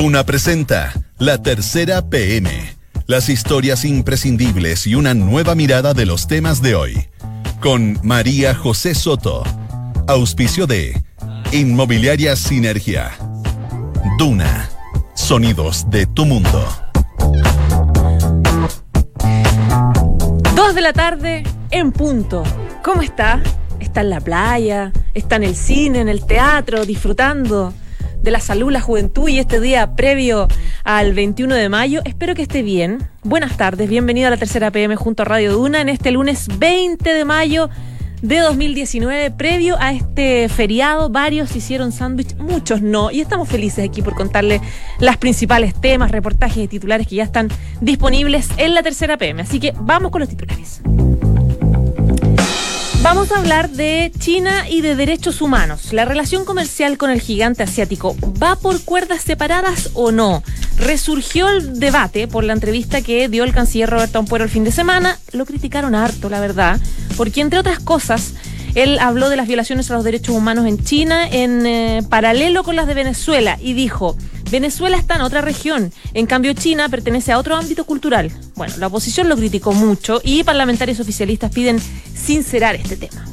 Duna presenta La Tercera PM. Las historias imprescindibles y una nueva mirada de los temas de hoy. Con María José Soto. Auspicio de Inmobiliaria Sinergia. Duna. Sonidos de tu mundo. Dos de la tarde en punto. ¿Cómo está? ¿Está en la playa? ¿Está en el cine, en el teatro, disfrutando? De la salud, la juventud y este día previo al 21 de mayo. Espero que esté bien. Buenas tardes, bienvenido a la tercera PM junto a Radio Duna en este lunes 20 de mayo de 2019, previo a este feriado. Varios hicieron sándwich, muchos no. Y estamos felices aquí por contarles las principales temas, reportajes y titulares que ya están disponibles en la tercera PM. Así que vamos con los titulares. Vamos a hablar de China y de derechos humanos. La relación comercial con el gigante asiático va por cuerdas separadas o no. Resurgió el debate por la entrevista que dio el canciller Roberto Ampuero el fin de semana. Lo criticaron harto, la verdad, porque entre otras cosas él habló de las violaciones a los derechos humanos en China en eh, paralelo con las de Venezuela y dijo, Venezuela está en otra región, en cambio China pertenece a otro ámbito cultural. Bueno, la oposición lo criticó mucho y parlamentarios oficialistas piden sincerar este tema.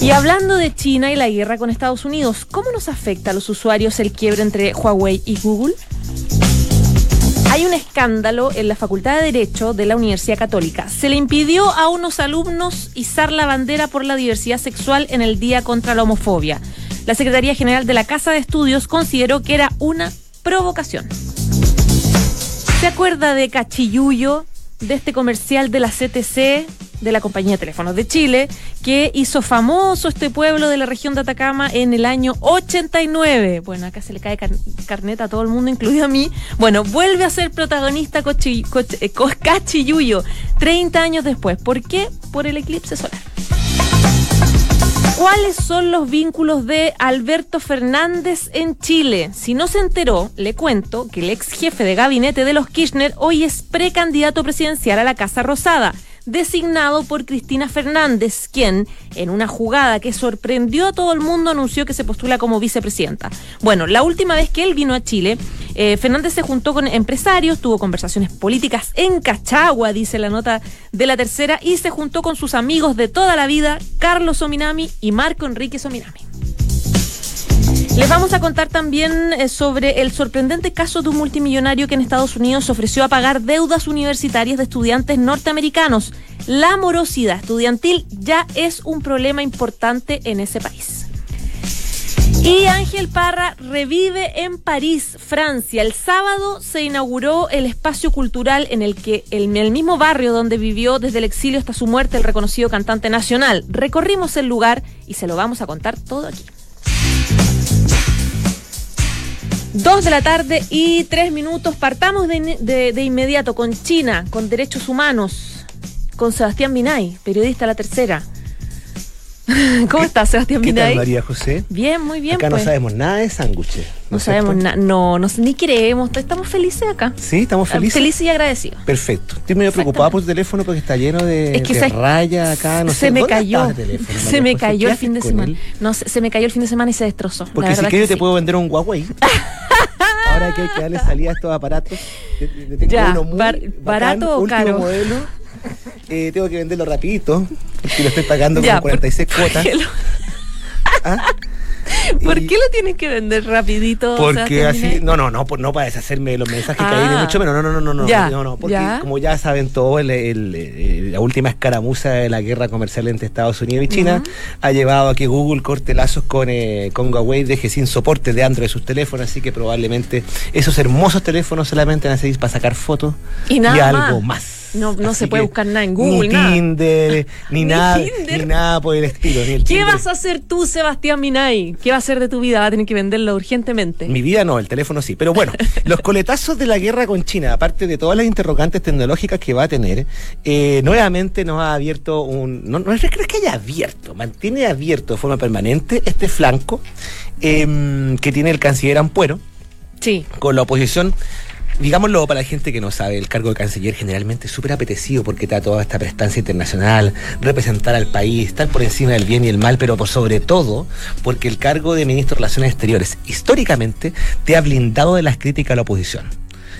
Y hablando de China y la guerra con Estados Unidos, ¿cómo nos afecta a los usuarios el quiebre entre Huawei y Google? Hay un escándalo en la Facultad de Derecho de la Universidad Católica. Se le impidió a unos alumnos izar la bandera por la diversidad sexual en el Día contra la Homofobia. La Secretaría General de la Casa de Estudios consideró que era una provocación. ¿Se acuerda de Cachiyuyo, de este comercial de la CTC de la compañía de teléfonos de Chile, que hizo famoso este pueblo de la región de Atacama en el año 89. Bueno, acá se le cae carneta a todo el mundo, incluido a mí. Bueno, vuelve a ser protagonista eh, Cachiyuyo 30 años después. ¿Por qué? Por el eclipse solar. ¿Cuáles son los vínculos de Alberto Fernández en Chile? Si no se enteró, le cuento que el ex jefe de gabinete de los Kirchner hoy es precandidato presidencial a la Casa Rosada designado por Cristina Fernández, quien, en una jugada que sorprendió a todo el mundo, anunció que se postula como vicepresidenta. Bueno, la última vez que él vino a Chile, eh, Fernández se juntó con empresarios, tuvo conversaciones políticas en Cachagua, dice la nota de la tercera, y se juntó con sus amigos de toda la vida, Carlos Sominami y Marco Enrique Sominami. Les vamos a contar también eh, sobre el sorprendente caso de un multimillonario que en Estados Unidos ofreció a pagar deudas universitarias de estudiantes norteamericanos. La morosidad estudiantil ya es un problema importante en ese país. Y Ángel Parra revive en París, Francia. El sábado se inauguró el espacio cultural en el que en el mismo barrio donde vivió desde el exilio hasta su muerte el reconocido cantante nacional. Recorrimos el lugar y se lo vamos a contar todo aquí. Dos de la tarde y tres minutos. Partamos de, inmediato con China, con derechos humanos, con Sebastián Minay, periodista La Tercera. ¿Cómo estás, Sebastián ¿Qué? Tal, María José? Bien, muy bien. Acá pues. no sabemos nada de sándwiches. No, sabemos nada, no, no, ni queremos, estamos felices acá. Sí, estamos felices. Felices y agradecidos. Perfecto. Estoy medio preocupado por tu teléfono porque está lleno de, es que de raya acá, no se sé. me cayó. Teléfono, se me cayó el fin de semana. No, se, se, me cayó el fin de semana y se destrozó. Porque si quieres te puedo vender un Huawei. Ahora que hay que darle salida a estos aparatos. Tengo ya, muy bar, barato bacán, o caro. modelo. Eh, tengo que venderlo rapidito, porque lo estoy pagando ya, con 46 por, cuotas. ¿por, lo... ¿Ah? ¿Por qué lo tienes que vender rapidito? Porque así, no, no, no, no para deshacerme de los mensajes ah, que hay de mucho menos, no, no, no, no, no, ya, no, no, porque ya. como ya saben todo, el, el, el, la última escaramuza de la guerra comercial entre Estados Unidos y China uh -huh. ha llevado a que Google corte lazos con, eh, con Huawei, deje sin soporte de Android sus teléfonos, así que probablemente esos hermosos teléfonos solamente van a servir para sacar fotos y, nada y algo más. más. No, no se puede buscar nada en Google, ni nada. Tinder, ni, nada, Tinder. ni nada por el estilo. Ni el ¿Qué Tinder. vas a hacer tú, Sebastián Minay? ¿Qué va a hacer de tu vida? Va a tener que venderlo urgentemente. Mi vida no, el teléfono sí. Pero bueno, los coletazos de la guerra con China, aparte de todas las interrogantes tecnológicas que va a tener, eh, nuevamente nos ha abierto un. No, no es que haya abierto, mantiene abierto de forma permanente este flanco eh, que tiene el canciller Ampuero Sí. con la oposición digámoslo para la gente que no sabe, el cargo de canciller generalmente es súper apetecido porque te da toda esta prestancia internacional, representar al país, estar por encima del bien y el mal, pero por sobre todo porque el cargo de ministro de Relaciones Exteriores históricamente te ha blindado de las críticas a la oposición.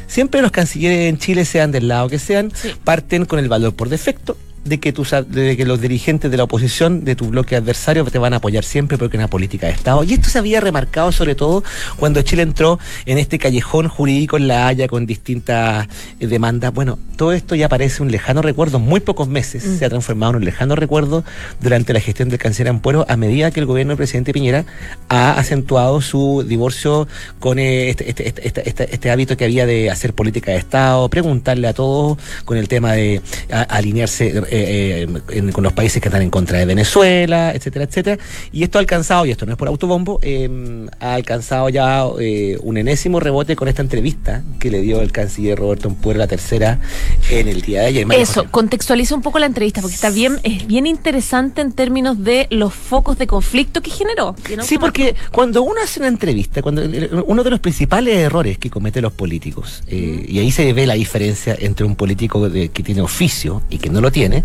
Siempre los cancilleres en Chile, sean del lado que sean, parten con el valor por defecto de que, tus, de que los dirigentes de la oposición, de tu bloque adversario, te van a apoyar siempre porque es una política de Estado. Y esto se había remarcado sobre todo cuando Chile entró en este callejón jurídico en La Haya con distintas eh, demandas. Bueno, todo esto ya parece un lejano recuerdo, muy pocos meses mm. se ha transformado en un lejano recuerdo durante la gestión del canciller Ampuero a medida que el gobierno del presidente Piñera ha acentuado su divorcio con eh, este, este, este, este, hábito que había de hacer política de Estado, preguntarle a todos con el tema de alinearse eh, eh, con los países que están en contra de Venezuela, etcétera, etcétera. Y esto ha alcanzado, y esto no es por autobombo, eh, ha alcanzado ya un enésimo rebote con esta entrevista que le dio el canciller Roberto Empuer, la tercera, en el día de ayer. Eso, contextualiza un poco la entrevista, porque está bien, es bien interesante en términos de los focos de conflicto que generó. sí, porque cuando uno hace una entrevista, cuando uno de los principales errores que cometen los políticos, y ahí se ve la diferencia entre un político que tiene oficio y que no lo tiene,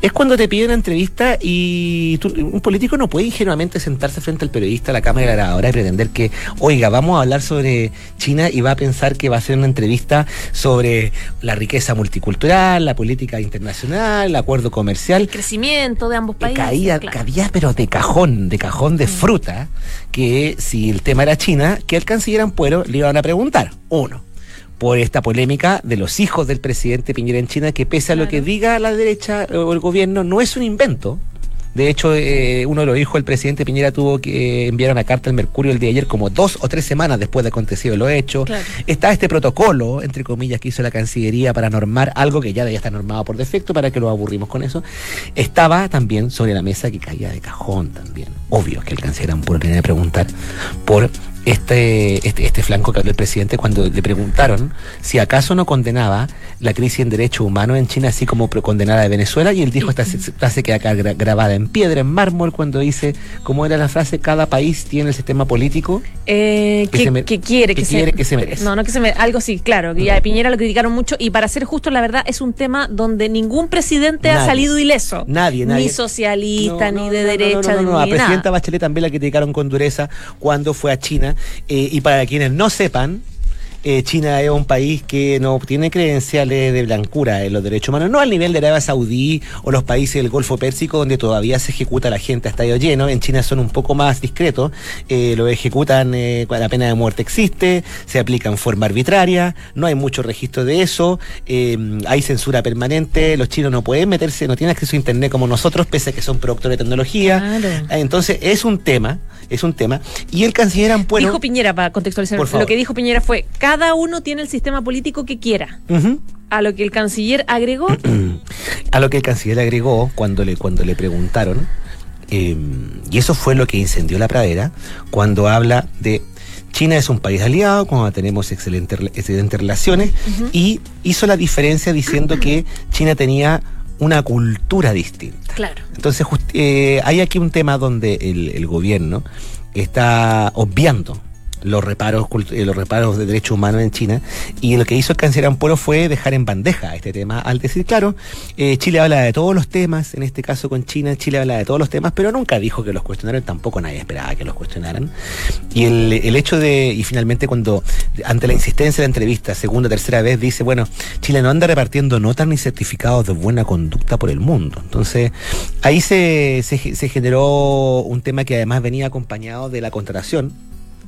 es cuando te piden una entrevista y un político no puede ingenuamente sentarse frente al periodista, a la cámara grabadora y pretender que, oiga, vamos a hablar sobre China y va a pensar que va a ser una entrevista sobre la riqueza multicultural, la política internacional, el acuerdo comercial. El crecimiento de ambos países. Caía, pero de cajón, de cajón de mm. fruta, que si el tema era China, que el canciller Ampuero le iban a preguntar. Uno por esta polémica de los hijos del presidente Piñera en China, que pese a lo que diga la derecha o el gobierno, no es un invento. De hecho, eh, uno de los hijos del presidente Piñera tuvo que enviar una carta al Mercurio el día de ayer, como dos o tres semanas después de acontecido lo hecho. Está este protocolo, entre comillas, que hizo la Cancillería para normar algo que ya ya está normado por defecto, para que lo aburrimos con eso. Estaba también sobre la mesa que caía de cajón también. Obvio que el canciller Ampuro tenía que preguntar por este, este, este, flanco que habló el presidente cuando le preguntaron si acaso no condenaba la crisis en derechos humanos en China, así como condenada de Venezuela, y él dijo esta frase que acá grabada en piedra, en mármol, cuando dice, ¿cómo era la frase? Cada país tiene el sistema político eh, que, quiere, que, quiere que se merece. No, no que se merece, algo sí, claro, que ya de Piñera lo criticaron mucho, y para ser justo, la verdad, es un tema donde ningún presidente ha salido ileso. Nadie, nadie. Ni socialista, ni de derecha, no, no, a presidenta Bachelet también la criticaron con dureza cuando fue a China eh, y para quienes no sepan, eh, China es un país que no tiene credenciales de blancura en los derechos humanos, no al nivel de Arabia Saudí o los países del Golfo Pérsico donde todavía se ejecuta la gente a estadio lleno. En China son un poco más discretos, eh, lo ejecutan eh, cuando la pena de muerte existe, se aplica en forma arbitraria, no hay mucho registro de eso, hay censura permanente, los chinos no pueden meterse, no tienen acceso a internet como nosotros, pese a que son productores de tecnología. Entonces es un tema, es un tema. Y el canciller Ampuero... Dijo Piñera, para contextualizar, lo que dijo Piñera fue cada uno tiene el sistema político que quiera. A lo que el canciller agregó. a lo que el canciller agregó cuando le, cuando le preguntaron, em, y eso fue lo que incendió la pradera, cuando habla de China es un país aliado, cuando tenemos excelentes, relaciones, y hizo la diferencia diciendo que China tenía una cultura distinta. Claro. Entonces, eh, hay aquí un tema donde el, el gobierno está obviando los reparos, eh, los reparos de derechos humanos en China. Y lo que hizo el canciller Ampuero fue dejar en bandeja este tema al decir, claro, eh, Chile habla de todos los temas, en este caso con China, Chile habla de todos los temas, pero nunca dijo que los cuestionaran, tampoco nadie esperaba que los cuestionaran. Y el, el hecho de, y finalmente cuando, ante la insistencia de la entrevista, segunda, tercera vez, dice, bueno, Chile no anda repartiendo notas ni certificados de buena conducta por el mundo. Entonces, ahí se, se, se generó un tema que además venía acompañado de la contratación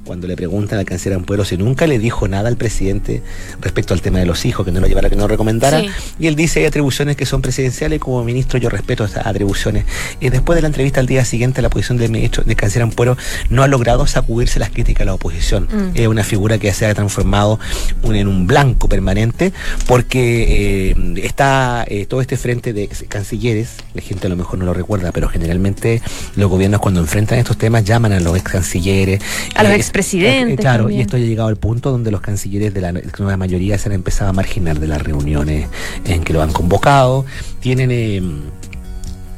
cuando le preguntan al canciller Ampuero si nunca le dijo nada al presidente respecto al tema de los hijos, que no lo llevara, que no lo recomendara. Y él dice hay atribuciones que son presidenciales, como ministro yo respeto esas atribuciones. Y después de la entrevista al día siguiente, la posición del ministro del canciller Ampuero no ha logrado sacudirse las críticas a la oposición. Mm. Es una figura que se ha transformado en un blanco permanente, porque eh, está eh, todo este frente de cancilleres, la gente a lo mejor no lo recuerda, pero generalmente los gobiernos cuando enfrentan estos temas llaman a los ex cancilleres. A los ex presidente. claro, y esto ha llegado al punto donde los cancilleres de la nueva mayoría se han empezado a marginar de las reuniones en que lo han convocado. Tienen. Eh,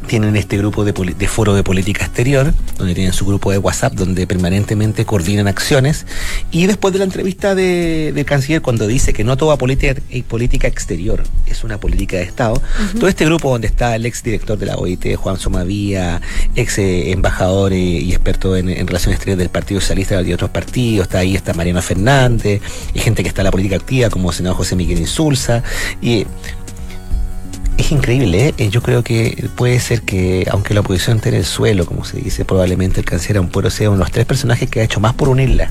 tienen este grupo de, de, foro de política exterior, donde tienen su grupo de WhatsApp, donde permanentemente coordinan acciones. Y después de la entrevista del de canciller, cuando dice que no toda política, eh, política exterior es una política de Estado, todo este grupo donde está el ex director de la OIT, Juan Somavía, ex eh, embajador eh, y experto en, en, relaciones exteriores del Partido Socialista y otros partidos, está ahí, está Mariana Fernández, y gente que está en la política activa, como el senador José Miguel Insulza. Y es increíble, ¿eh? yo creo que puede ser que, aunque la oposición esté en el suelo, como se dice, probablemente el canciller Ampuero sea uno de los tres personajes que ha hecho más por unirla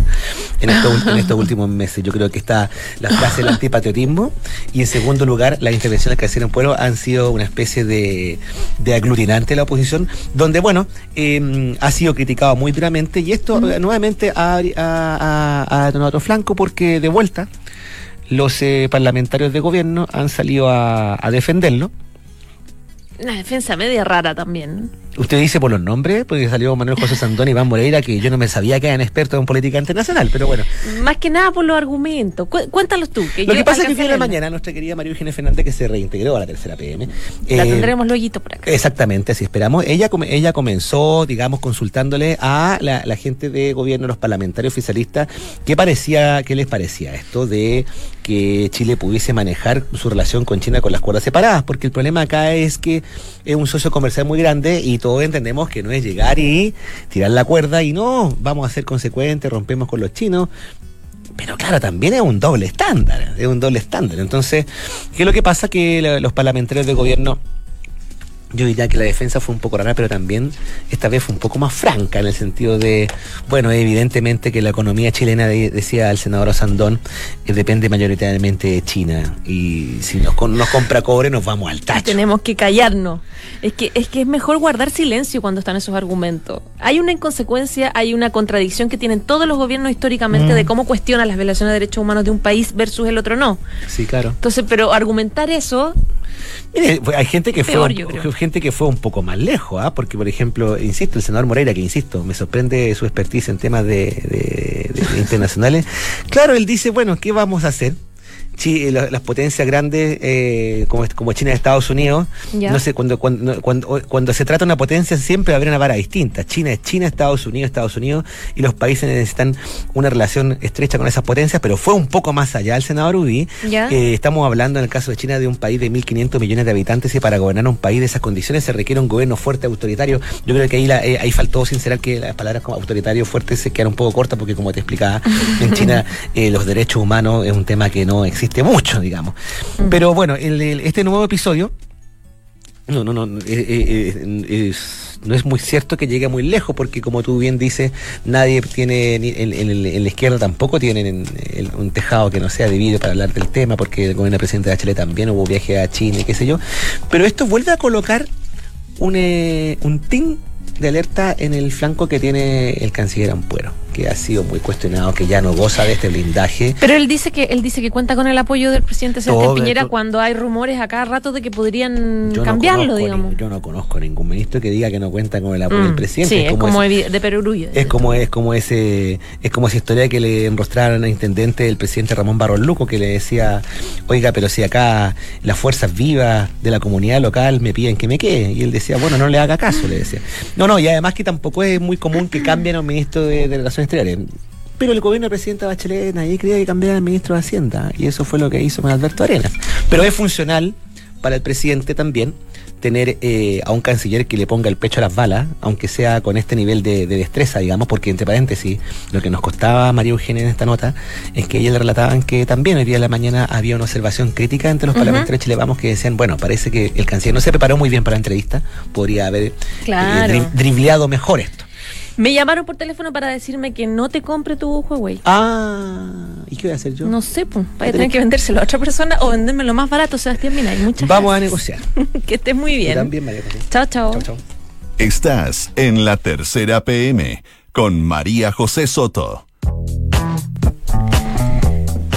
en estos, en estos últimos meses. Yo creo que está la frase del antipatriotismo y en segundo lugar, las intervenciones del canciller Ampuero han sido una especie de, de aglutinante de la oposición, donde, bueno, eh, ha sido criticado muy duramente y esto mm. nuevamente ha, ha, ha, ha otro flanco porque de vuelta los eh, parlamentarios de gobierno han salido a, a defenderlo. Una defensa media rara también. Usted dice por los nombres, porque salió Manuel José Sandón y Iván Moreira, que yo no me sabía que eran expertos en política internacional, pero bueno. Más que nada por los argumentos. Cu cuéntalos tú. Que Lo que pasa es que viene mañana nuestra querida María Eugenia Fernández, que se reintegró a la tercera PM. La eh, tendremos luego por acá. Exactamente, así esperamos. Ella, ella comenzó, digamos, consultándole a la, la gente de gobierno, los parlamentarios oficialistas, qué parecía, qué les parecía esto de que Chile pudiese manejar su relación con China con las cuerdas separadas, porque el problema acá es que es un socio comercial muy grande y todos entendemos que no es llegar y tirar la cuerda y no, vamos a ser consecuentes, rompemos con los chinos. Pero claro, también es un doble estándar, es un doble estándar. Entonces, ¿qué es lo que pasa? Que los parlamentarios del gobierno yo diría que la defensa fue un poco rara, pero también esta vez fue un poco más franca en el sentido de, bueno, evidentemente que la economía chilena, decía el senador Sandón, eh, depende mayoritariamente de China. Y si nos, nos compra cobre, nos vamos al tacho. Tenemos que callarnos. Es que, es que es mejor guardar silencio cuando están esos argumentos. Hay una inconsecuencia, hay una contradicción que tienen todos los gobiernos históricamente mm. de cómo cuestionan las violaciones de derechos humanos de un país versus el otro no. Sí, claro. Entonces, pero argumentar eso Mire, hay gente que fue gente que fue un poco más lejos, ¿ah? porque por ejemplo, insisto, el senador Moreira, que insisto, me sorprende su expertise en temas de, de, de internacionales. Claro, él dice, bueno, ¿qué vamos a hacer? Las potencias grandes eh, como, como China y Estados Unidos, no sé, cuando, cuando, cuando, cuando, se trata de una potencia siempre habrá una vara distinta. China es China, Estados Unidos, Estados Unidos, y los países necesitan una relación estrecha con esas potencias, pero fue un poco más allá el senador Ubi. Eh, estamos hablando en el caso de China de un país de 1.500 millones de habitantes y para gobernar un país de esas condiciones se requiere un gobierno fuerte, autoritario. Yo creo que ahí, la, eh, ahí faltó sincerar que las palabras como autoritario fuerte se quedaron un poco cortas porque como te explicaba, en China los derechos humanos es un tema que no existe existe mucho, digamos. Mm. Pero bueno, el, el, este nuevo episodio, no, no, no, eh, eh, eh, es, no es muy cierto que llegue muy lejos, porque como tú bien dices, nadie tiene, en, en, en la izquierda tampoco tienen un tejado que no sea de para hablar del tema, porque el gobierno presidente de Chile también hubo viaje a China y qué sé yo. Pero esto vuelve a colocar un, un team de alerta en el flanco que tiene el canciller Ampuero que ha sido muy cuestionado, que ya no goza de este blindaje. Pero él dice que él dice que cuenta con el apoyo del presidente Sebastián Piñera cuando hay rumores a cada rato de que podrían cambiarlo, digamos. yo no conozco ningún ministro que diga que no cuenta con el apoyo del mm, presidente. Sí, es, como, de Perurullo. Es como es como ese es como esa historia que le enrostraron al intendente del presidente Ramón Barros Luco que le decía, "Oiga, pero si acá las fuerzas vivas de la comunidad local me piden que me quede." Y él decía, "Bueno, no le haga caso", le decía. No, no, y además que tampoco es muy común que cambien a un ministro de, de Relaciones pero el gobierno del presidente Bachelet nadie quería que cambiara al ministro de Hacienda y eso fue lo que hizo con Alberto Arenas. Pero es funcional para el presidente también tener eh, a un canciller que le ponga el pecho a las balas, aunque sea con este nivel de, destreza, digamos, porque entre paréntesis, lo que nos costaba María Eugenia en esta nota es que ella le relataban que también el día de la mañana había una observación crítica entre los parlamentarios chilenos que decían, bueno, parece que el canciller no se preparó muy bien para la entrevista, podría haber eh, dribleado mejor esto. Me llamaron por teléfono para decirme que no te compre tu Huawei. Ah, ¿y qué voy a hacer yo? No sé, pues. Vaya a tener que vendérselo a otra persona o venderme lo más barato, Sebastián Mina. Muchas Vamos a negociar. que estés muy bien. También, María. Chao, chao. Chao, chao. Estás en la tercera PM con María José Soto.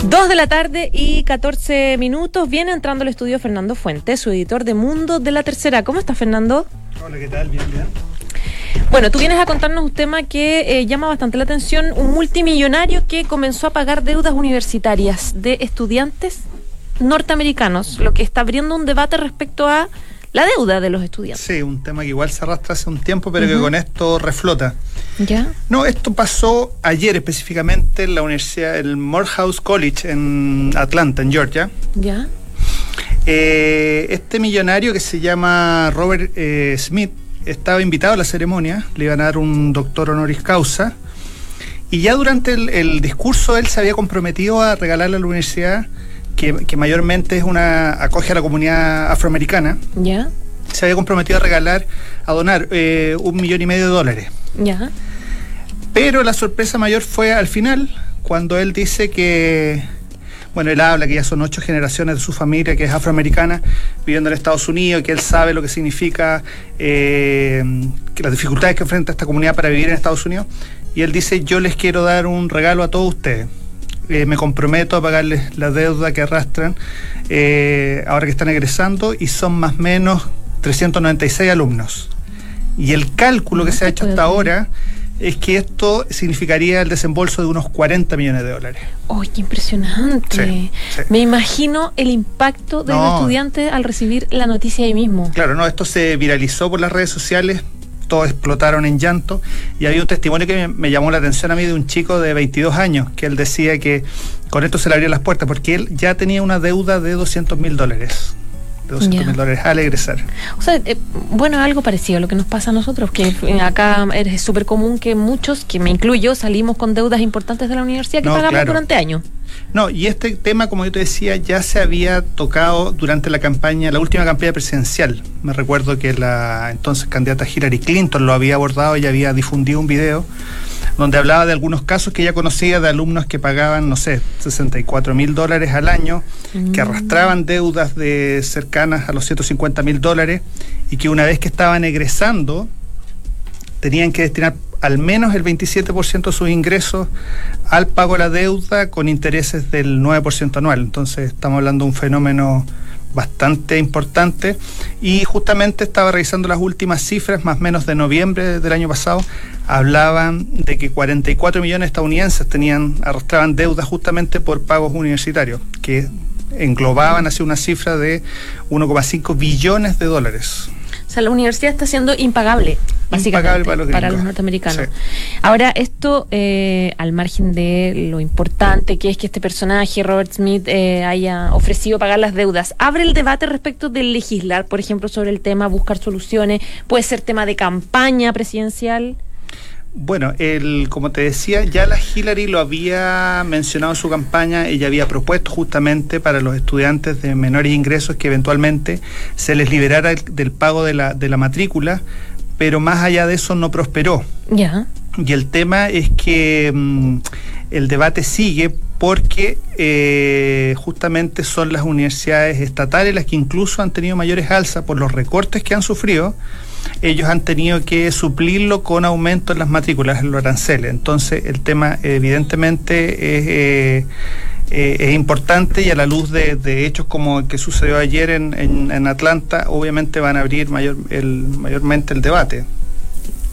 Dos de la tarde y 14 minutos. Viene entrando al estudio Fernando Fuentes, su editor de Mundo de la Tercera. ¿Cómo estás, Fernando? Hola, ¿qué tal? Bien, bien. Bueno, tú vienes a contarnos un tema que eh, llama bastante la atención, un multimillonario que comenzó a pagar deudas universitarias de estudiantes norteamericanos, lo que está abriendo un debate respecto a la deuda de los estudiantes. Sí, un tema que igual se arrastra hace un tiempo, pero que con esto reflota. ¿Ya? No, esto pasó ayer específicamente en la universidad, el Morehouse College en Atlanta, en Georgia. ¿Ya? Eh, este millonario que se llama Robert eh, Smith estaba invitado a la ceremonia, le iban a dar un doctor honoris causa. Y ya durante el, el discurso él se había comprometido a regalarle a la universidad que, mayormente es una acoge a la comunidad afroamericana. Ya. Se había comprometido a regalar, a donar eh, un millón y medio de dólares. Ya. Pero la sorpresa mayor fue al final, cuando él dice que, bueno, él habla que ya son ocho generaciones de su familia que es afroamericana viviendo en Estados Unidos, que él sabe lo que significa eh, que las dificultades que enfrenta esta comunidad para vivir en Estados Unidos. Y él dice, yo les quiero dar un regalo a todos ustedes. Eh, me comprometo a pagarles la deuda que arrastran eh, ahora que están egresando y son más o menos 396 alumnos. Y el cálculo que se ha hecho hasta ahora es que esto significaría el desembolso de unos 40 millones de dólares. ¡Ay, qué impresionante! Me imagino el impacto de los estudiantes al recibir la noticia ahí mismo. Claro, no, esto se viralizó por las redes sociales, todos explotaron en llanto. Y había un testimonio que me, llamó la atención a mí de un chico de 22 años, que él decía que con esto se le abrían las puertas, porque él ya tenía una deuda de 200 mil dólares. De 200 mil dólares al egresar. O sea, eh, bueno, algo parecido a lo que nos pasa a nosotros, que acá es súper común que muchos, que me incluyo, salimos con deudas importantes de la universidad que pagamos durante años. No, y este tema, como yo te decía, ya se había tocado durante la campaña, la última campaña presidencial. Me recuerdo que la entonces candidata Hillary Clinton lo había abordado y había difundido un video donde hablaba de algunos casos que ella conocía de alumnos que pagaban, no sé, 64 mil dólares al año, que mm. arrastraban deudas de cercanas a los 150 mil dólares y que una vez que estaban egresando, tenían que destinar al menos el 27% de sus ingresos al pago de la deuda con intereses del 9% anual. Entonces estamos hablando de un fenómeno bastante importante y justamente estaba revisando las últimas cifras, más o menos de noviembre del año pasado, hablaban de que 44 millones de estadounidenses tenían, arrastraban deudas justamente por pagos universitarios, que englobaban hacia una cifra de 1,5 billones de dólares. O sea, la universidad está siendo impagable, básicamente, para los, norteamericanos. Ahora, esto, eh, al margen de lo importante que es que este personaje, Robert Smith, eh, haya ofrecido pagar las deudas, abre el debate respecto de legislar, por ejemplo, sobre el tema, buscar soluciones, puede ser tema de campaña presidencial. Bueno, el, como te decía, ya la Hillary lo había mencionado en su campaña, ella había propuesto justamente para los estudiantes de menores ingresos que eventualmente se les liberara del pago de la, de la matrícula, pero más allá de eso no prosperó. Ya. Y el tema es que mm, el debate sigue porque eh, justamente son las universidades estatales las que incluso han tenido mayores alzas por los recortes que han sufrido ellos han tenido que suplirlo con aumento en las matrículas, en los aranceles. Entonces, el tema evidentemente es, eh, eh, es importante y a la luz de, hechos como el que sucedió ayer en, en, Atlanta, obviamente van a abrir mayor, el, mayormente el debate.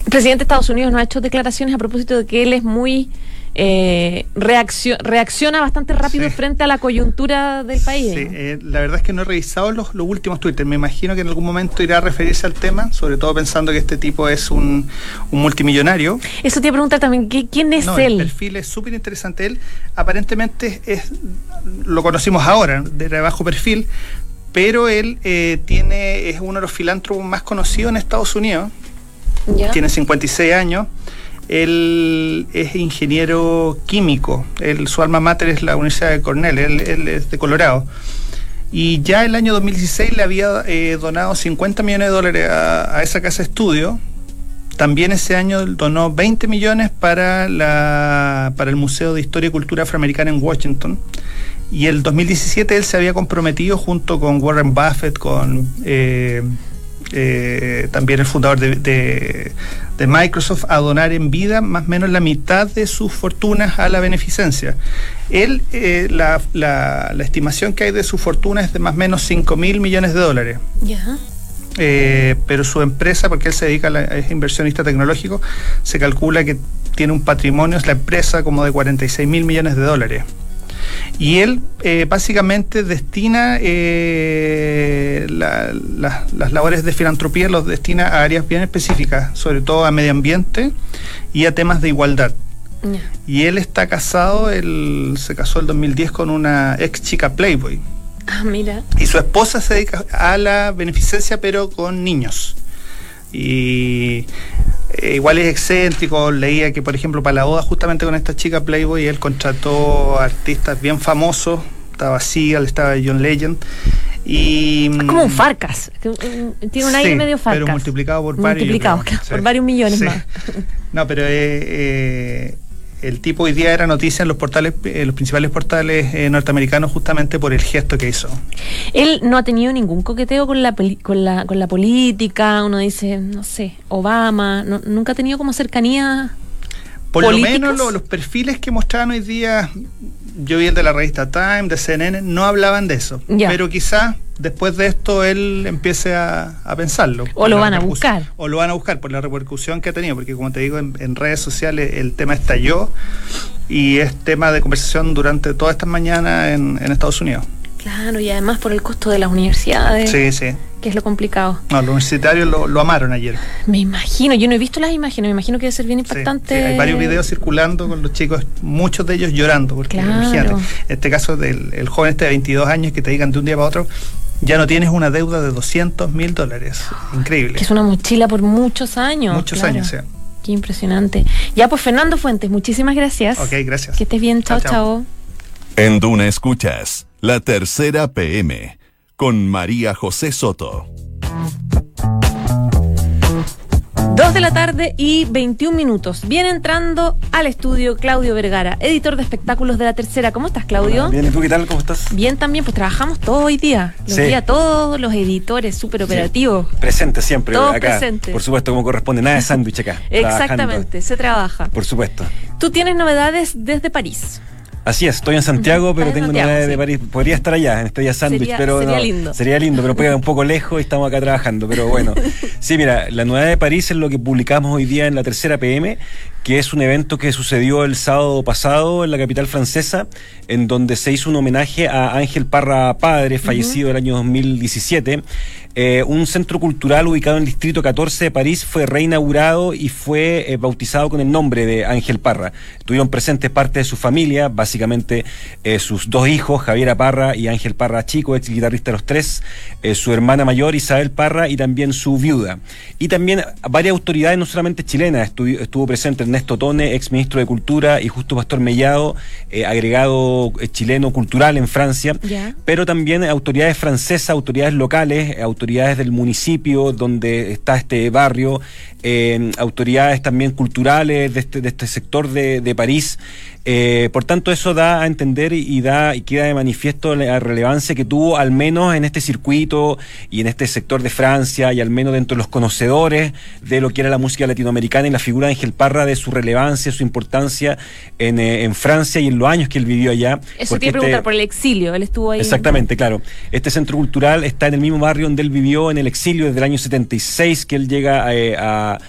El presidente de Estados Unidos no ha hecho declaraciones a propósito de que él es muy eh, reacciona bastante rápido frente a la coyuntura del país. Sí, eh, la verdad es que no he revisado los, últimos Twitter. Me imagino que en algún momento irá a referirse al tema, sobre todo pensando que este tipo es un, multimillonario. Eso te pregunta también, ¿quién es él? El perfil es súper interesante. Él aparentemente es, lo conocimos ahora, de bajo perfil, pero él eh, tiene es uno de los filántropos más conocidos en Estados Unidos. Tiene 56 años él es ingeniero químico, su alma mater es la Universidad de Cornell, él, es de Colorado. Y ya el año 2016 le había eh, donado 50 millones de dólares a, esa casa de estudio. También ese año donó 20 millones para, la, para el Museo de Historia y Cultura Afroamericana en Washington. Y el 2017 él se había comprometido junto con Warren Buffett, con eh, eh, también el fundador de, Microsoft, a donar en vida más o menos la mitad de sus fortunas a la beneficencia. Él, eh, la, la, estimación que hay de su fortuna es de más o menos 5 mil millones de dólares. Eh, pero su empresa, porque él se dedica a es inversionista tecnológico, se calcula que tiene un patrimonio, es la empresa, como de 46 mil millones de dólares. Y él eh, básicamente destina eh, la- la- las labores de filantropía, los destina a áreas bien específicas, sobre todo a medio ambiente y a temas de igualdad. Y él está casado, él se casó el 2010 con una ex chica Playboy. Ah, mira. Y su esposa se dedica a la beneficencia, pero con niños. Y eh, igual es excéntrico. Leía que, por ejemplo, para la boda, justamente con esta chica Playboy, él contrató artistas bien famosos. Estaba Seagal, estaba John Legend. Y, Es como un Farcas. mm, Tiene un aire Sí, medio Farcas. Pero multiplicado por varios. Multiplicado, creo. claro, por varios millones Sí. más. No, pero eh, eh, el tipo hoy día era noticia en los portales, en los principales portales eh, norteamericanos justamente por el gesto que hizo. Él no ha tenido ningún coqueteo con la, con la, con la política. Uno dice, no sé, Obama. no- nunca ha tenido como cercanía. Por lo menos lo- los perfiles que mostraban hoy día, yo vi el de la revista Time, de CNN, no hablaban de eso. Ya. Pero quizás después de esto él empiece a, a pensarlo. O lo van a buscar. O lo van a buscar por la repercusión que ha tenido, porque como te digo, en, en redes sociales el tema estalló y es tema de conversación durante todas estas mañanas en, en Estados Unidos. Claro, y además por el costo de las universidades, Sí, sí. Que es lo complicado. No, los universitarios lo, lo amaron ayer. Me imagino, yo no he visto las imágenes, me imagino que debe ser bien Sí, impactante. sí, hay varios videos circulando con los chicos, muchos de ellos llorando, porque Claro. imagínate, este caso del el joven este de 22 años que te digan de un día para otro, ya no tienes una deuda de 200 mil dólares. Increíble. Que es una mochila por muchos años. Muchos claro. años, sí. Qué impresionante. Ya, pues Fernando Fuentes, muchísimas gracias. Ok, gracias. Que estés bien, chao, Chao, chao. chao. En Duna Escuchas, la tercera PM, con María José Soto. Dos de la tarde y 21 minutos. Viene entrando al estudio Claudio Vergara, editor de espectáculos de la tercera. ¿Cómo estás, Claudio? Bien, ¿y tú qué tal? ¿Cómo estás? Bien también, pues trabajamos todo hoy día. Los Sí. días todos los editores súper operativos. Presente siempre Todos acá. presentes. Por supuesto, como corresponde. Nada de sándwich acá. Exactamente, trabajando. se trabaja. Por supuesto. Tú tienes novedades desde París. Así es, estoy en Santiago, pero tengo Santiago, novedades de. París. Podría estar allá en día sándwich, Sería- pero sería no, lindo. Sería lindo, pero pega un poco lejos y estamos acá trabajando. Pero bueno, sí, mira, la novedad de París es lo que publicamos hoy día en la tercera PM, que es un evento que sucedió el sábado pasado en la capital francesa, en donde se hizo un homenaje a Ángel Parra Padre, fallecido el año 2017. Eh, un centro cultural ubicado en el distrito 14 de París fue reinaugurado y fue eh, bautizado con el nombre de Ángel Parra. Estuvieron presentes parte de su familia, básicamente eh, sus dos hijos, Javiera Parra y Ángel Parra Chico, ex guitarrista de los tres, su hermana mayor Isabel Parra y también su viuda. Y también varias autoridades, no solamente chilenas, estuvo, estuvo presente Ernesto Tone, ex ministro de Cultura, y Justo Pastor Mellado, eh, agregado eh, chileno cultural en Francia pero también autoridades francesas, autoridades locales, autoridades del municipio donde está este barrio, eh, autoridades también culturales de este, de este sector de, de París. Eh, por tanto, eso da a entender y, da y queda de manifiesto la relevancia que tuvo, al menos en este circuito y en este sector de Francia, y al menos dentro de los conocedores de lo que era la música latinoamericana y la figura de Ángel Parra, de su relevancia, su importancia en, eh, en Francia y en los años que él vivió allá. Eso te iba a preguntar este- por el exilio. Él estuvo ahí. Exactamente, claro. Este centro cultural está en el mismo barrio donde él vivió en el exilio desde el año 76, que él llega eh, a,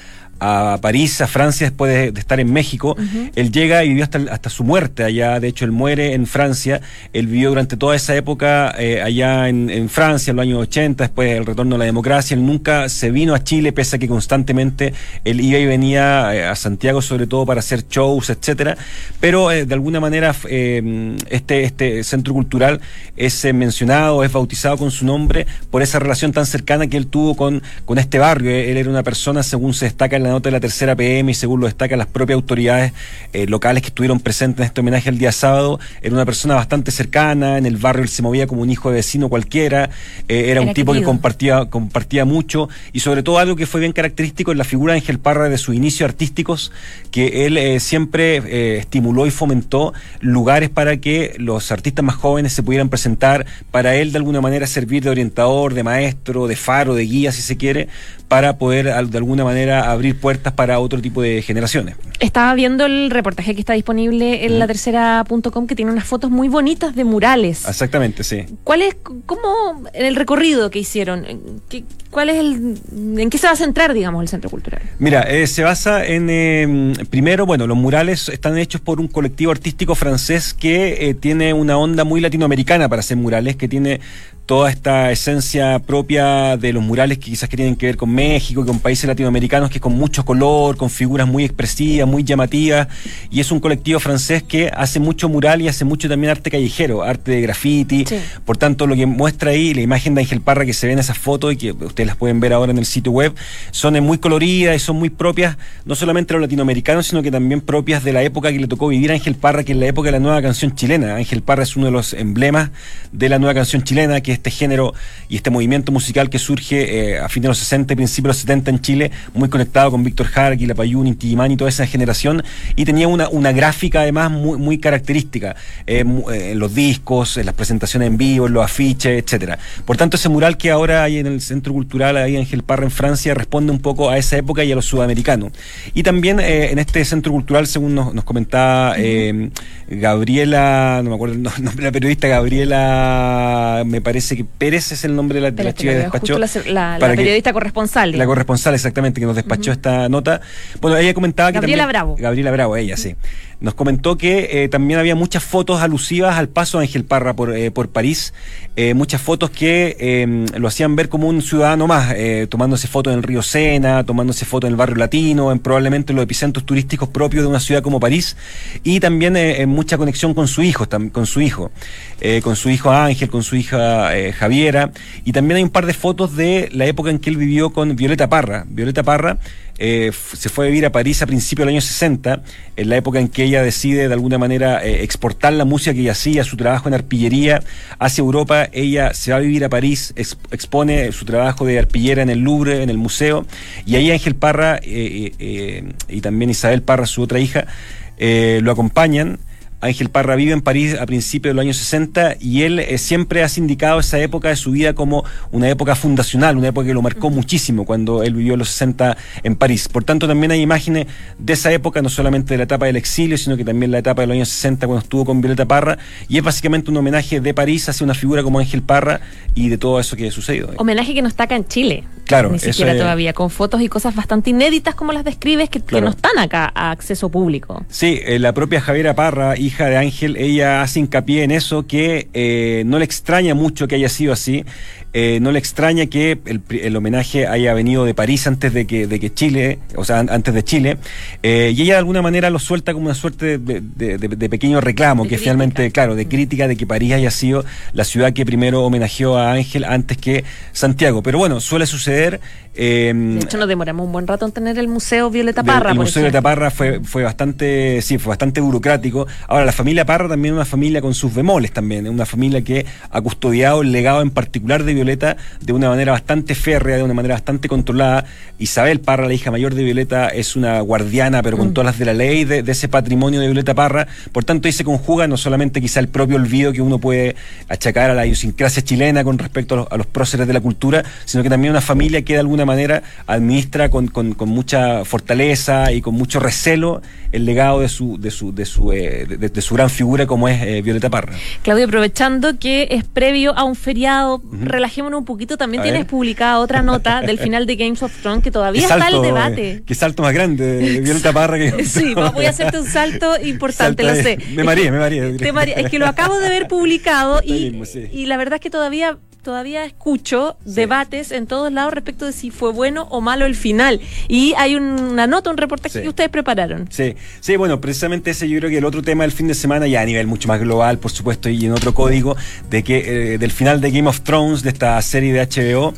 a París, a Francia, después de, de estar en México. Él llega y vivió hasta, hasta su muerte allá. De hecho, él muere en Francia. Él vivió durante toda esa época eh, allá en, en Francia, en los años 80, después del retorno a la democracia. Él nunca se vino a Chile, pese a que constantemente él iba y venía eh, a Santiago, sobre todo para hacer shows, etcétera. Pero eh, de alguna manera eh, este, este centro cultural es mencionado, es bautizado con su nombre por esa relación tan cercana que él tuvo con, con este barrio. Él era una persona, según se destaca en la nota de la tercera PM y según lo destacan las propias autoridades eh, locales que estuvieron presentes en este homenaje el día sábado, era una persona bastante cercana, en el barrio él se movía como un hijo de vecino cualquiera, eh, era, Era un tipo querido. que compartía, compartía mucho y sobre todo algo que fue bien característico en la figura de Ángel Parra de sus inicios artísticos, que él eh, siempre estimuló y fomentó lugares para que los artistas más jóvenes se pudieran presentar, para él de alguna manera servir de orientador, de maestro, de faro, de guía, si se quiere, para poder de alguna manera abrir abrir puertas para otro tipo de generaciones. Estaba viendo el reportaje que está disponible en la tercera.com que tiene unas fotos muy bonitas de murales. Exactamente, sí. ¿Cuál es, cómo, en el recorrido que hicieron, ¿qué, cuál es el, en qué se va a centrar, digamos, el Centro Cultural? Mira, eh, se basa en, eh, primero, bueno, los murales están hechos por un colectivo artístico francés que eh, tiene una onda muy latinoamericana para hacer murales, que tiene toda esta esencia propia de los murales que quizás que tienen que ver con México y con países latinoamericanos, que con mucho color, con figuras muy expresivas, muy llamativas, y es un colectivo francés que hace mucho mural y hace mucho también arte callejero, arte de graffiti, por tanto lo que muestra ahí, la imagen de Ángel Parra que se ve en esas fotos y que ustedes las pueden ver ahora en el sitio web, son muy coloridas y son muy propias, no solamente de los latinoamericanos, sino que también propias de la época que le tocó vivir a Ángel Parra, que es la época de la nueva canción chilena. Ángel Parra es uno de los emblemas de la nueva canción chilena, que este género y este movimiento musical que surge eh, a fines de los 60 y principios de los 70 en Chile, muy conectado con Víctor Jara, La Payún, Inti y toda esa generación, y tenía una, una gráfica además muy, muy característica eh, eh, en los discos, en las presentaciones en vivo, en los afiches, etcétera. Por tanto, ese mural que ahora hay en el Centro Cultural, ahí en Parra en Francia, responde un poco a esa época y a los sudamericanos. Y también en este Centro Cultural, según nos, nos comentaba Gabriela, no me acuerdo el nombre la periodista, Gabriela, me parece que Pérez es el nombre de la, chica que despachó. La, periodista corresponsal. La corresponsal, exactamente, que nos despachó esta nota. Bueno, ella comentaba que. Gabriela Bravo. Gabriela Bravo, ella, sí nos comentó que eh, también había muchas fotos alusivas al paso de Ángel Parra por, eh, por París, eh, muchas fotos que em, lo hacían ver como un ciudadano más, tomándose fotos en el río Sena, tomándose fotos en el barrio latino, en probablemente los epicentros turísticos propios de una ciudad como París, y también en mucha conexión con su hijo, con su hijo, con su hijo Ángel, con su hija Javiera, y también hay un par de fotos de la época en que él vivió con Violeta Parra. Violeta Parra eh, se fue a vivir a París a principios del año 60, en la época en que ella decide de alguna manera eh, exportar la música que ella hacía, su trabajo en arpillería hacia Europa. Ella se va a vivir a París, expone su trabajo de arpillera en el Louvre, en el museo, y ahí Ángel Parra eh, y también Isabel Parra, su otra hija, lo acompañan. Ángel Parra vive en París a principios de los años 60 y él eh, siempre ha sindicado esa época de su vida como una época fundacional, una época que lo marcó muchísimo cuando él vivió en los 60 en París. Por tanto, también hay imágenes de esa época, no solamente de la etapa del exilio, sino que también la etapa de los años 60 cuando estuvo con Violeta Parra y es básicamente un homenaje de París hacia una figura como Ángel Parra y de todo eso que ha sucedido. Homenaje que no está acá en Chile. Claro, ni siquiera todavía, con fotos y cosas bastante inéditas como las describes que, no están acá a acceso público. Sí, eh, la propia Javiera Parra, hija de Ángel, ella hace hincapié en eso, que eh, no le extraña mucho que haya sido así. Eh, no le extraña que el, homenaje haya venido de París antes de que, de que Chile, o sea, antes de Chile, eh, y ella de alguna manera lo suelta como una suerte de, pequeño reclamo, que finalmente, claro, de crítica de que París haya sido la ciudad que primero homenajeó a Ángel antes que Santiago. Pero bueno, suele suceder. Em, de hecho, nos demoramos un buen rato en tener el Museo Violeta Parra. el Museo Violeta Parra fue, fue bastante, sí, fue bastante burocrático. Ahora, la familia Parra también es una familia con sus bemoles también, es una familia que ha custodiado el legado en particular de Violeta de una manera bastante férrea, de una manera bastante controlada. Isabel Parra, la hija mayor de Violeta, es una guardiana, pero con mm. todas las de la ley, de, ese patrimonio de Violeta Parra. Por tanto, ahí se conjuga no solamente quizá el propio olvido que uno puede achacar a la idiosincrasia chilena con respecto a los, próceres de la cultura, sino que también una familia que de alguna manera administra con, mucha fortaleza y con mucho recelo el legado de su, de su, de su, eh, de, su gran figura como es eh, Violeta Parra. Claudio, aprovechando que es previo a un feriado, relajémonos un poquito. También tienes publicada otra nota del final de Games of Thrones que todavía está el debate. Qué salto más grande, Violeta Parra. Que... sí, voy a hacerte un salto importante, lo sé. Me mareé, me mareé. Es que lo acabo de ver publicado y, y la verdad es que todavía todavía escucho debates en todos lados respecto de si fue bueno o malo el final. Y hay una nota, un reportaje que ustedes prepararon. Sí, sí, bueno, precisamente ese yo creo que el otro tema del fin de semana, ya a nivel mucho más global, por supuesto, y en otro código, de que eh, del final de Game of Thrones, de esta serie de HBO,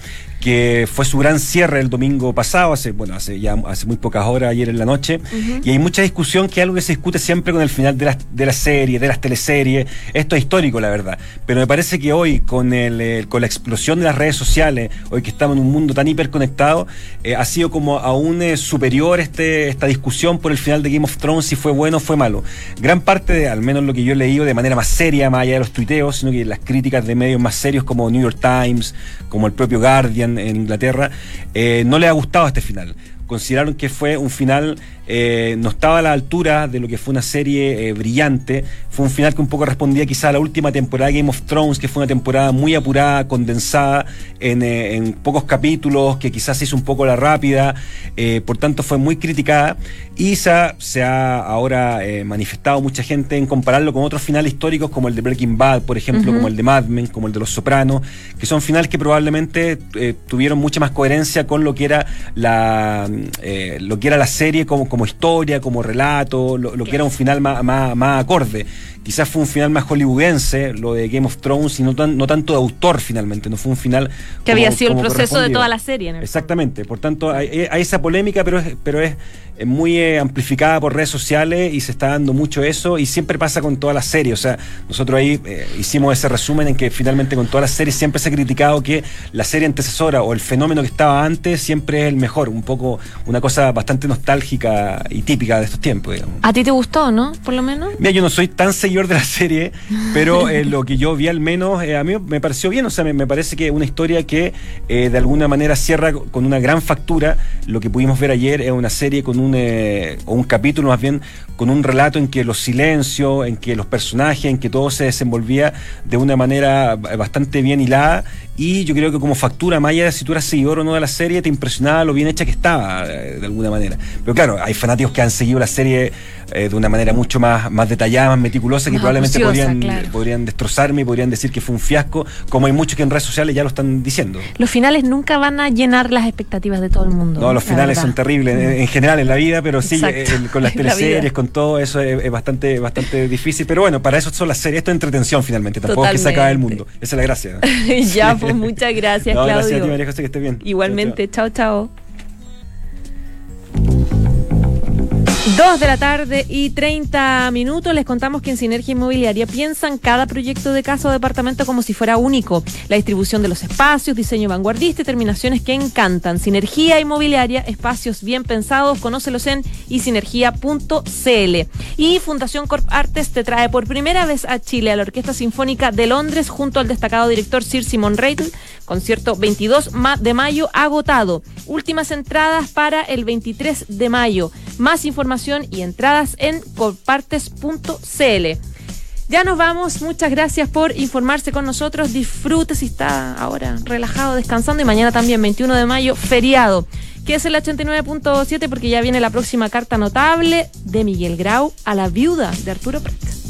que fue su gran cierre el domingo pasado, hace, bueno, hace ya hace muy pocas horas, ayer en la noche, y hay mucha discusión que es algo que se discute siempre con el final de las, de las series, de las teleseries, esto es histórico la verdad, pero me parece que hoy con, el, con la explosión de las redes sociales, hoy que estamos en un mundo tan hiperconectado, eh, ha sido como aún eh, superior este, esta discusión por el final de Game of Thrones, si fue bueno o fue malo. Gran parte, de, al menos lo que yo he leído de manera más seria, más allá de los tuiteos, sino que las críticas de medios más serios como New York Times, como el propio Guardian, en Inglaterra, eh, no le ha gustado este final. Consideraron que fue un final, eh, no estaba a la altura de lo que fue una serie eh, brillante. Fue un final que un poco respondía quizá a la última temporada de Game of Thrones, que fue una temporada muy apurada, condensada en, eh, en pocos capítulos, que quizás se hizo un poco la rápida, por tanto fue muy criticada. Y se ha, se ha ahora manifestado mucha gente en compararlo con otros finales históricos como el de Breaking Bad, por ejemplo, como el de Mad Men, como el de Los Sopranos, que son finales que probablemente tuvieron mucha más coherencia con lo que era la lo que era la serie como, como historia, como relato, lo, que era un final más, más, acorde. Quizás fue un final más hollywoodense, lo de Game of Thrones, y no, no tanto de autor finalmente, no fue un final... Que había sido el proceso de toda la serie. Exactamente, por tanto hay, hay, esa polémica, pero es, pero es muy eh, amplificada por redes sociales y se está dando mucho eso y siempre pasa con todas las series. O sea, nosotros ahí eh, hicimos ese resumen en que finalmente con todas las series siempre se ha criticado que la serie antecesora o el fenómeno que estaba antes siempre es el mejor, un poco una cosa bastante nostálgica y típica de estos tiempos. ¿A ti te gustó, no? Por lo menos. Mira, yo no soy tan seguidor de la serie, pero eh, lo que yo vi al menos a mí me pareció bien. O sea, me, parece que una historia que de alguna manera cierra con una gran factura. Lo que pudimos ver ayer es una serie con un eh, o un capítulo más bien con un relato en que los silencios, en que los personajes, en que todo se desenvolvía de una manera bastante bien hilada y yo creo que como factura, más allá de si tú eras seguidor o no de la serie, te impresionaba lo bien hecha que estaba, eh, de alguna manera. Pero claro, hay fanáticos que han seguido la serie eh, de una manera mucho más, más detallada, más meticulosa, que probablemente podrían, podrían destrozarme y podrían decir que fue un fiasco, como hay muchos que en redes sociales ya lo están diciendo. Los finales nunca van a llenar las expectativas de todo el mundo. No, los finales son terribles en, general en la vida, pero sí, eh, con las teleseries, con todo eso es, bastante, bastante difícil. Pero bueno, para eso son las series, esto es entretención finalmente, tampoco es que se acabe el mundo. Esa es la gracia. ya, muchas gracias, Claudio. Gracias a ti, María José, que esté bien. Igualmente, chao, chao. Dos de la tarde y 30 minutos. Les contamos que en Sinergia Inmobiliaria piensan cada proyecto de casa o departamento como si fuera único. La distribución de los espacios, diseño vanguardista y terminaciones que encantan. Sinergia Inmobiliaria, espacios bien pensados. Conócelos en isinergia.cl. Y Fundación Corp Artes te trae por primera vez a Chile a la Orquesta Sinfónica de Londres junto al destacado director Sir Simon Rattle. Concierto 22 de mayo agotado. Últimas entradas para el 23 de mayo. Más información y entradas en compartes.cl. Ya nos vamos. Muchas gracias por informarse con nosotros. Disfrute si está ahora relajado, descansando. Y mañana también, 21 de mayo, feriado. Que es el 89.7 porque ya viene la próxima carta notable de Miguel Grau a la viuda de Arturo Prat.